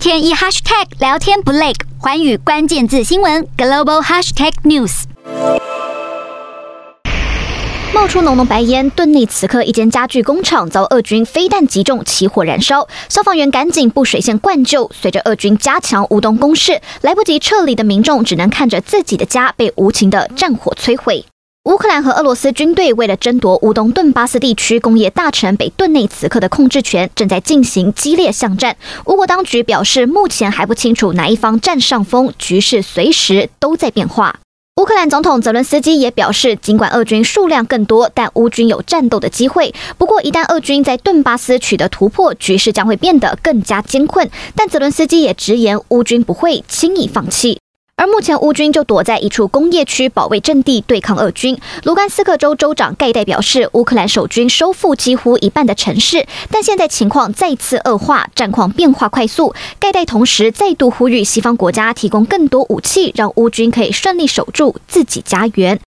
天一 hashtag 聊天不累，寰宇关键字新闻 global hashtag news。冒出浓浓白烟，顿内此刻一间家具工厂遭俄军飞弹击中，起火燃烧，消防员赶紧布水线灌救。随着俄军加强乌东攻势，来不及撤离的民众只能看着自己的家被无情的战火摧毁。乌克兰和俄罗斯军队为了争夺乌东顿巴斯地区工业大城北顿内此刻的控制权，正在进行激烈巷战。乌国当局表示，目前还不清楚哪一方占上风，局势随时都在变化。乌克兰总统泽伦斯基也表示，尽管俄军数量更多，但乌军有战斗的机会。不过，一旦俄军在顿巴斯取得突破，局势将会变得更加艰困。但泽伦斯基也直言，乌军不会轻易放弃。而目前乌军就躲在一处工业区保卫阵地对抗俄军。卢甘斯克州州长盖代表示，乌克兰守军收复几乎一半的城市，但现在情况再次恶化，战况变化快速。盖代同时再度呼吁西方国家提供更多武器，让乌军可以顺利守住自己家园。